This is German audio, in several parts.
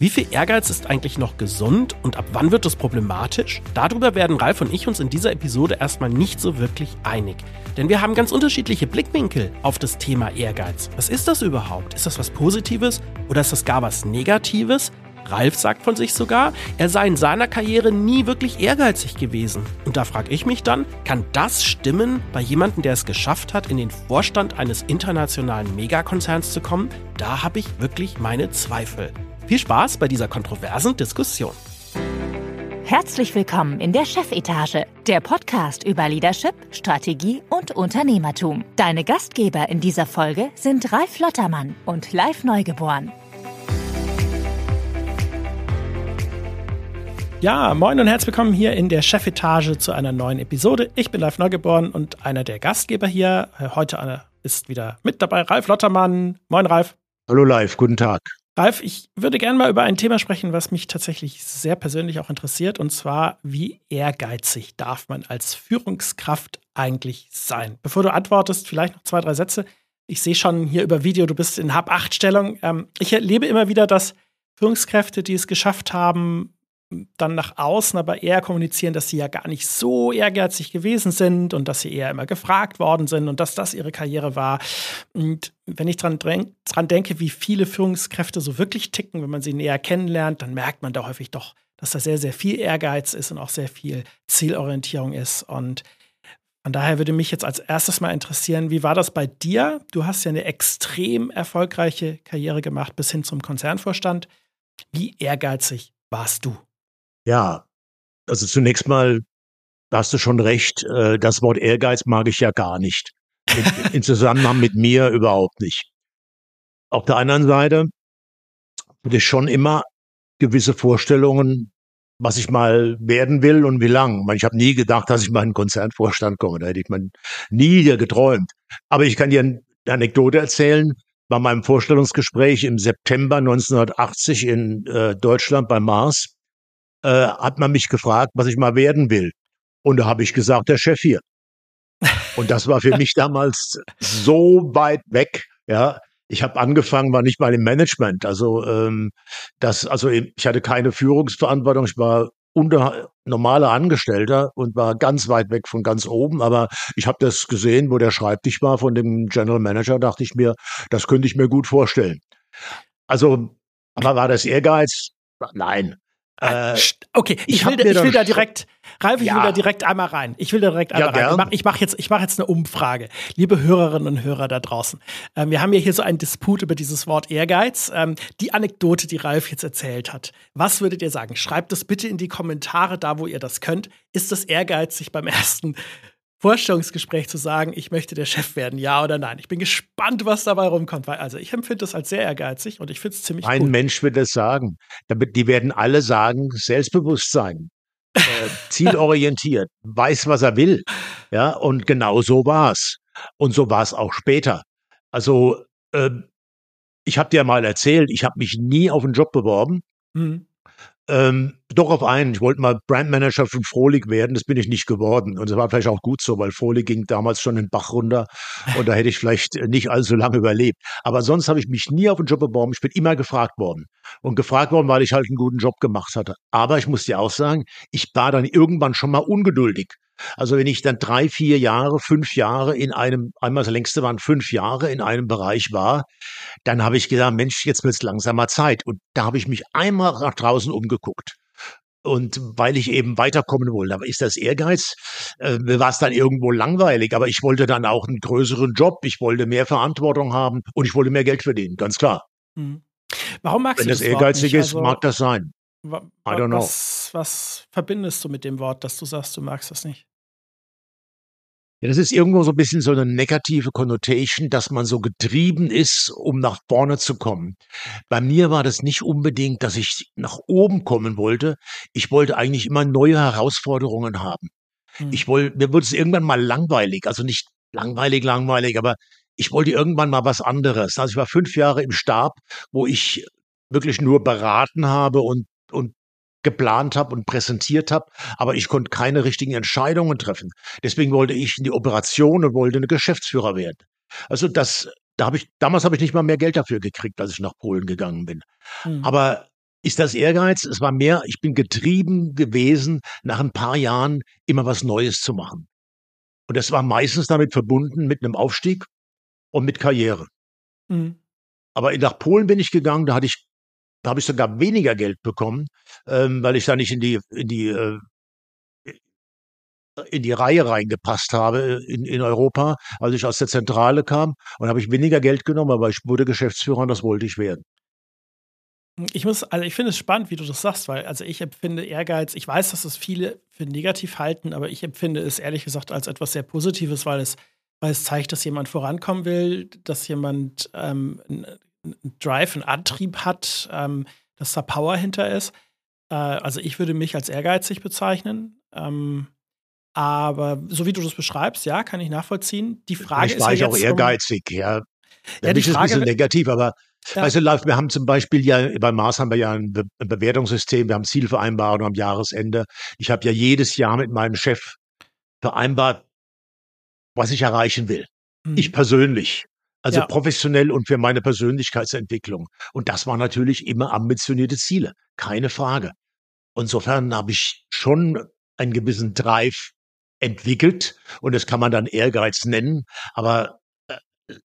Wie viel Ehrgeiz ist eigentlich noch gesund und ab wann wird es problematisch? Darüber werden Ralf und ich uns in dieser Episode erstmal nicht so wirklich einig. Denn wir haben ganz unterschiedliche Blickwinkel auf das Thema Ehrgeiz. Was ist das überhaupt? Ist das was Positives oder ist das gar was Negatives? Ralf sagt von sich sogar, er sei in seiner Karriere nie wirklich ehrgeizig gewesen. Und da frage ich mich dann, kann das stimmen bei jemandem, der es geschafft hat, in den Vorstand eines internationalen Megakonzerns zu kommen? Da habe ich wirklich meine Zweifel. Viel Spaß bei dieser kontroversen Diskussion. Herzlich willkommen in der Chefetage, der Podcast über Leadership, Strategie und Unternehmertum. Deine Gastgeber in dieser Folge sind Ralf Lottermann und Live Neugeboren. Ja, moin und herzlich willkommen hier in der Chefetage zu einer neuen Episode. Ich bin Live Neugeboren und einer der Gastgeber hier. Heute ist wieder mit dabei Ralf Lottermann. Moin, Ralf. Hallo, Live. Guten Tag. Ralf, ich würde gerne mal über ein Thema sprechen, was mich tatsächlich sehr persönlich auch interessiert, und zwar, wie ehrgeizig darf man als Führungskraft eigentlich sein? Bevor du antwortest, vielleicht noch zwei, drei Sätze. Ich sehe schon hier über Video, du bist in Hab-8-Stellung. Ähm, ich erlebe immer wieder, dass Führungskräfte, die es geschafft haben, dann nach außen aber eher kommunizieren, dass sie ja gar nicht so ehrgeizig gewesen sind und dass sie eher immer gefragt worden sind und dass das ihre Karriere war. Und wenn ich dran, dran denke, wie viele Führungskräfte so wirklich ticken, wenn man sie näher kennenlernt, dann merkt man da häufig doch, dass da sehr, sehr viel Ehrgeiz ist und auch sehr viel Zielorientierung ist. Und von daher würde mich jetzt als erstes mal interessieren, wie war das bei dir? Du hast ja eine extrem erfolgreiche Karriere gemacht bis hin zum Konzernvorstand. Wie ehrgeizig warst du? Ja, also zunächst mal hast du schon recht, äh, das Wort Ehrgeiz mag ich ja gar nicht. In, Zusammenhang mit mir überhaupt nicht. Auf der anderen Seite hatte ich schon immer gewisse Vorstellungen, was ich mal werden will und wie lang. Ich habe nie gedacht, dass ich mal in einen Konzernvorstand komme. Da hätte ich mal nie geträumt. Aber ich kann dir eine Anekdote erzählen. Bei meinem Vorstellungsgespräch im September 1980 in äh, Deutschland bei Mars äh, hat man mich gefragt, was ich mal werden will. Und da habe ich gesagt, der Chef hier. Und das war für mich damals so weit weg, ja. Ich habe angefangen, war nicht mal im Management. Also ähm, das, also ich hatte keine Führungsverantwortung. Ich war unter normaler Angestellter und war ganz weit weg von ganz oben. Aber ich habe das gesehen, wo der Schreibtisch war von dem General Manager, dachte ich mir, das könnte ich mir gut vorstellen. Also, aber war das Ehrgeiz? Nein. Äh, okay, ich, ich will, ich will da direkt, Ralf, ich ja. will da direkt einmal rein. Ich will da direkt einmal ja, rein. Ich mache mach jetzt, ich mach jetzt eine Umfrage. Liebe Hörerinnen und Hörer da draußen. Ähm, wir haben ja hier so einen Disput über dieses Wort Ehrgeiz. Ähm, die Anekdote, die Ralf jetzt erzählt hat. Was würdet ihr sagen? Schreibt es bitte in die Kommentare, da wo ihr das könnt. Ist das Ehrgeiz, sich beim ersten Vorstellungsgespräch zu sagen, ich möchte der Chef werden, ja oder nein. Ich bin gespannt, was dabei rumkommt, weil also ich empfinde das als sehr ehrgeizig und ich finde es ziemlich Ein gut. Mensch wird das sagen. Die werden alle sagen, Selbstbewusstsein, äh, zielorientiert, weiß, was er will. Ja, und genau so war's. Und so war es auch später. Also, äh, ich habe dir mal erzählt, ich habe mich nie auf einen Job beworben. Mhm. Ähm, doch auf einen. Ich wollte mal Brandmanager von Frohlich werden. Das bin ich nicht geworden. Und das war vielleicht auch gut so, weil Frohlich ging damals schon den Bach runter. Und da hätte ich vielleicht nicht allzu lange überlebt. Aber sonst habe ich mich nie auf einen Job beworben. Ich bin immer gefragt worden. Und gefragt worden, weil ich halt einen guten Job gemacht hatte. Aber ich muss dir auch sagen, ich war dann irgendwann schon mal ungeduldig. Also wenn ich dann drei, vier Jahre, fünf Jahre in einem, einmal das längste waren fünf Jahre in einem Bereich war, dann habe ich gedacht, Mensch, jetzt wird es langsamer Zeit. Und da habe ich mich einmal nach draußen umgeguckt. Und weil ich eben weiterkommen wollte, aber ist das Ehrgeiz, äh, war es dann irgendwo langweilig. Aber ich wollte dann auch einen größeren Job, ich wollte mehr Verantwortung haben und ich wollte mehr Geld verdienen, ganz klar. Hm. Warum magst Wenn du das Wenn das ehrgeizig ist, also, mag das sein. I don't know. Was, was verbindest du mit dem Wort, dass du sagst, du magst das nicht? Ja, das ist irgendwo so ein bisschen so eine negative Connotation, dass man so getrieben ist, um nach vorne zu kommen. Bei mir war das nicht unbedingt, dass ich nach oben kommen wollte. Ich wollte eigentlich immer neue Herausforderungen haben. Hm. Ich wollte, mir wurde es irgendwann mal langweilig, also nicht langweilig, langweilig, aber ich wollte irgendwann mal was anderes. Also ich war fünf Jahre im Stab, wo ich wirklich nur beraten habe und und geplant habe und präsentiert habe, aber ich konnte keine richtigen Entscheidungen treffen. Deswegen wollte ich in die Operation und wollte eine Geschäftsführer werden. Also das, da habe ich, damals habe ich nicht mal mehr Geld dafür gekriegt, als ich nach Polen gegangen bin. Mhm. Aber ist das Ehrgeiz? Es war mehr, ich bin getrieben gewesen, nach ein paar Jahren immer was Neues zu machen. Und das war meistens damit verbunden mit einem Aufstieg und mit Karriere. Mhm. Aber nach Polen bin ich gegangen, da hatte ich, da habe ich sogar weniger Geld bekommen, ähm, weil ich da nicht in die, in die, äh, in die Reihe reingepasst habe in, in Europa, als ich aus der Zentrale kam. Und habe ich weniger Geld genommen, aber ich wurde Geschäftsführer und das wollte ich werden. Ich muss, also ich finde es spannend, wie du das sagst, weil also ich empfinde Ehrgeiz, ich weiß, dass es viele für negativ halten, aber ich empfinde es ehrlich gesagt als etwas sehr Positives, weil es, weil es zeigt, dass jemand vorankommen will, dass jemand ähm, einen Drive, einen Antrieb hat, ähm, dass da Power hinter ist. Äh, also ich würde mich als ehrgeizig bezeichnen. Ähm, aber so wie du das beschreibst, ja, kann ich nachvollziehen. Die Frage Vielleicht war ist ja ich auch ehrgeizig, um, ja. Ja, die Frage, ist ein bisschen negativ, aber ja. Weißt du, wir haben zum Beispiel ja, bei Mars haben wir ja ein, Be Bewertungssystem, wir haben Zielvereinbarungen am Jahresende. Ich habe ja jedes Jahr mit meinem Chef vereinbart, was ich erreichen will. Mhm. Ich persönlich. Also ja. professionell und für meine Persönlichkeitsentwicklung. Und das waren natürlich immer ambitionierte Ziele, keine Frage. Insofern habe ich schon einen gewissen Drive entwickelt und das kann man dann Ehrgeiz nennen, aber äh,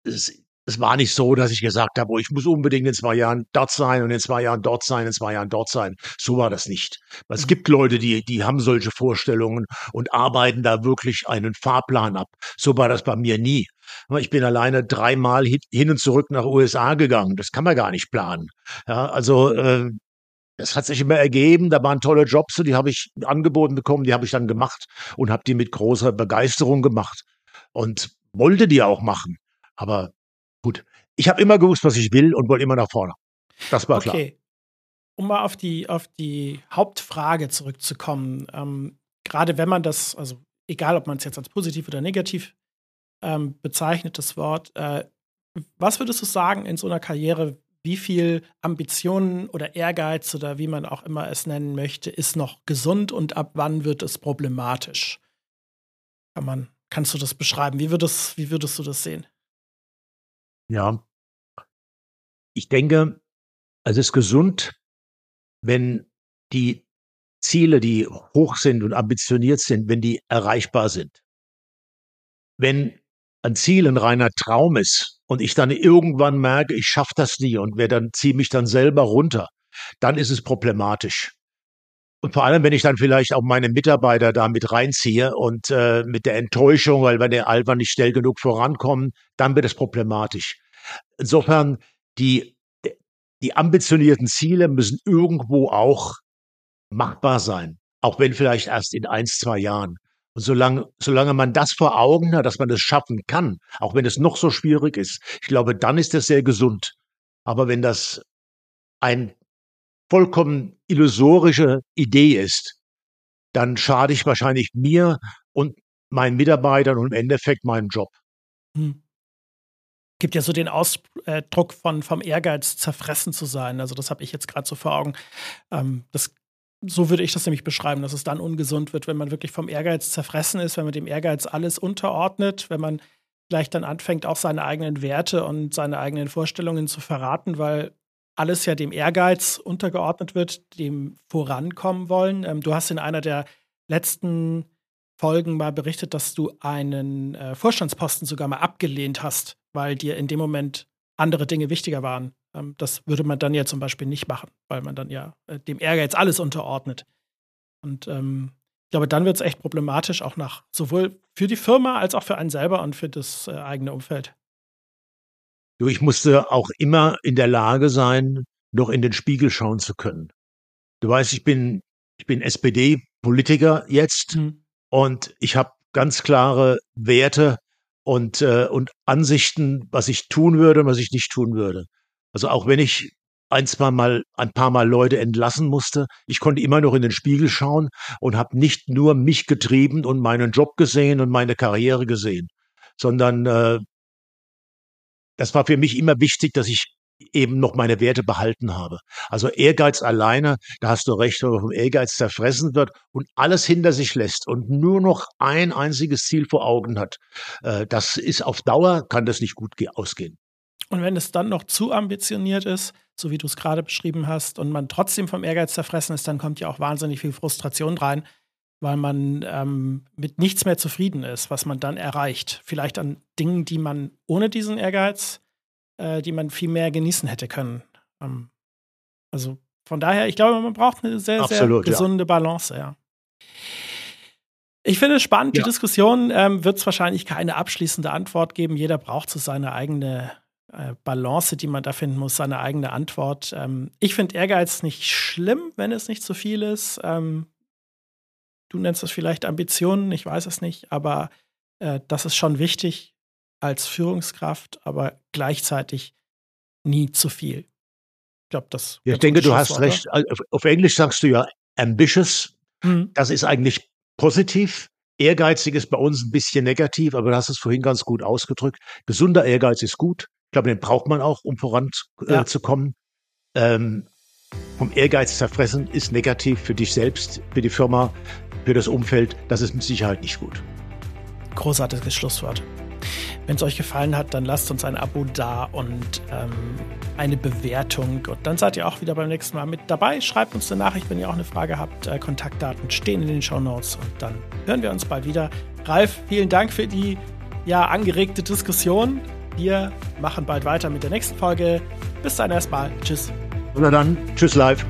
es, es war nicht so, dass ich gesagt habe, oh, ich muss unbedingt in zwei Jahren dort sein und in zwei Jahren dort sein, in zwei Jahren dort sein. So war das nicht. Es mhm. gibt Leute, die, die haben solche Vorstellungen und arbeiten da wirklich einen Fahrplan ab. So war das bei mir nie. Ich bin alleine dreimal hin und zurück nach USA gegangen. Das kann man gar nicht planen. Ja, also äh, das hat sich immer ergeben. Da waren tolle Jobs, die habe ich angeboten bekommen, die habe ich dann gemacht und habe die mit großer Begeisterung gemacht und wollte die auch machen. Aber Gut. Ich habe immer gewusst, was ich will und wollte immer nach vorne. Das war klar. Okay. Um mal auf die, auf die Hauptfrage zurückzukommen, ähm, gerade wenn man das, also egal ob man es jetzt als positiv oder negativ ähm, bezeichnet, das Wort, äh, was würdest du sagen in so einer Karriere, wie viel Ambitionen oder Ehrgeiz oder wie man auch immer es nennen möchte, ist noch gesund und ab wann wird es problematisch? Kann man, kannst du das beschreiben? Wie würdest, wie würdest du das sehen? Ja. Ich denke, es ist gesund, wenn die Ziele, die hoch sind und ambitioniert sind, wenn die erreichbar sind. Wenn ein Ziel ein reiner Traum ist und ich dann irgendwann merke, ich schaffe das nie und wer dann ziehe mich dann selber runter, dann ist es problematisch. Und vor allem, wenn ich dann vielleicht auch meine Mitarbeiter da mit reinziehe und äh, mit der Enttäuschung, weil wenn der Alpha nicht schnell genug vorankommen, dann wird es problematisch. Insofern, die, die ambitionierten Ziele müssen irgendwo auch machbar sein, auch wenn vielleicht erst in ein, zwei Jahren. Und solange, solange man das vor Augen hat, dass man das schaffen kann, auch wenn es noch so schwierig ist, ich glaube, dann ist das sehr gesund. Aber wenn das ein vollkommen illusorische Idee ist, dann schade ich wahrscheinlich mir und meinen Mitarbeitern und im Endeffekt meinem Job. Hm. Gibt ja so den Ausdruck von vom Ehrgeiz zerfressen zu sein. Also das habe ich jetzt gerade so vor Augen. Ähm, das, so würde ich das nämlich beschreiben, dass es dann ungesund wird, wenn man wirklich vom Ehrgeiz zerfressen ist, wenn man dem Ehrgeiz alles unterordnet, wenn man vielleicht dann anfängt, auch seine eigenen Werte und seine eigenen Vorstellungen zu verraten, weil alles ja dem Ehrgeiz untergeordnet wird, dem vorankommen wollen. Ähm, du hast in einer der letzten Folgen mal berichtet, dass du einen äh, Vorstandsposten sogar mal abgelehnt hast, weil dir in dem Moment andere Dinge wichtiger waren. Ähm, das würde man dann ja zum Beispiel nicht machen, weil man dann ja äh, dem Ehrgeiz alles unterordnet. Und ähm, ich glaube, dann wird es echt problematisch, auch nach sowohl für die Firma als auch für einen selber und für das äh, eigene Umfeld. Du, ich musste auch immer in der Lage sein, noch in den Spiegel schauen zu können. Du weißt, ich bin, ich bin SPD-Politiker jetzt mhm. und ich habe ganz klare Werte und, äh, und Ansichten, was ich tun würde und was ich nicht tun würde. Also auch wenn ich ein, zwei Mal, ein paar Mal Leute entlassen musste, ich konnte immer noch in den Spiegel schauen und habe nicht nur mich getrieben und meinen Job gesehen und meine Karriere gesehen, sondern äh, das war für mich immer wichtig, dass ich eben noch meine Werte behalten habe. Also Ehrgeiz alleine, da hast du recht, wenn man vom Ehrgeiz zerfressen wird und alles hinter sich lässt und nur noch ein einziges Ziel vor Augen hat, äh, das ist auf Dauer, kann das nicht gut ausgehen. Und wenn es dann noch zu ambitioniert ist, so wie du es gerade beschrieben hast, und man trotzdem vom Ehrgeiz zerfressen ist, dann kommt ja auch wahnsinnig viel Frustration rein, weil man ähm, mit nichts mehr zufrieden ist, was man dann erreicht. Vielleicht an Dingen, die man ohne diesen Ehrgeiz, äh, die man viel mehr genießen hätte können. Ähm, also von daher, ich glaube, man braucht eine sehr, Absolut, sehr gesunde ja. Balance, ja. Ich finde es spannend, ja. die Diskussion ähm, wird es wahrscheinlich keine abschließende Antwort geben. Jeder braucht so seine eigene äh, Balance, die man da finden muss, seine eigene Antwort. Ähm, ich finde Ehrgeiz nicht schlimm, wenn es nicht zu viel ist. Ähm, du nennst es vielleicht Ambitionen, ich weiß es nicht, aber äh, das ist schon wichtig als Führungskraft, aber gleichzeitig nie zu viel. Ich glaube, das. Ja, ich denke, du hast recht. Auf Englisch sagst du ja ambitious. Mhm. Das ist eigentlich positiv. Ehrgeizig ist bei uns ein bisschen negativ, aber du hast es vorhin ganz gut ausgedrückt. Gesunder Ehrgeiz ist gut. Ich glaube, den braucht man auch, um voranzukommen. Ja. Ähm, vom Ehrgeiz zerfressen ist negativ für dich selbst, für die Firma, für das Umfeld. Das ist mit Sicherheit nicht gut. Großartiges Schlusswort. Wenn es euch gefallen hat, dann lasst uns ein Abo da und ähm, eine Bewertung. Und dann seid ihr auch wieder beim nächsten Mal mit dabei. Schreibt uns eine Nachricht, wenn ihr auch eine Frage habt. Äh, Kontaktdaten stehen in den Show Notes und dann hören wir uns bald wieder. Ralf, vielen Dank für die ja, angeregte Diskussion. Wir machen bald weiter mit der nächsten Folge. Bis dann erstmal. Tschüss. Oder dann. Tschüss live.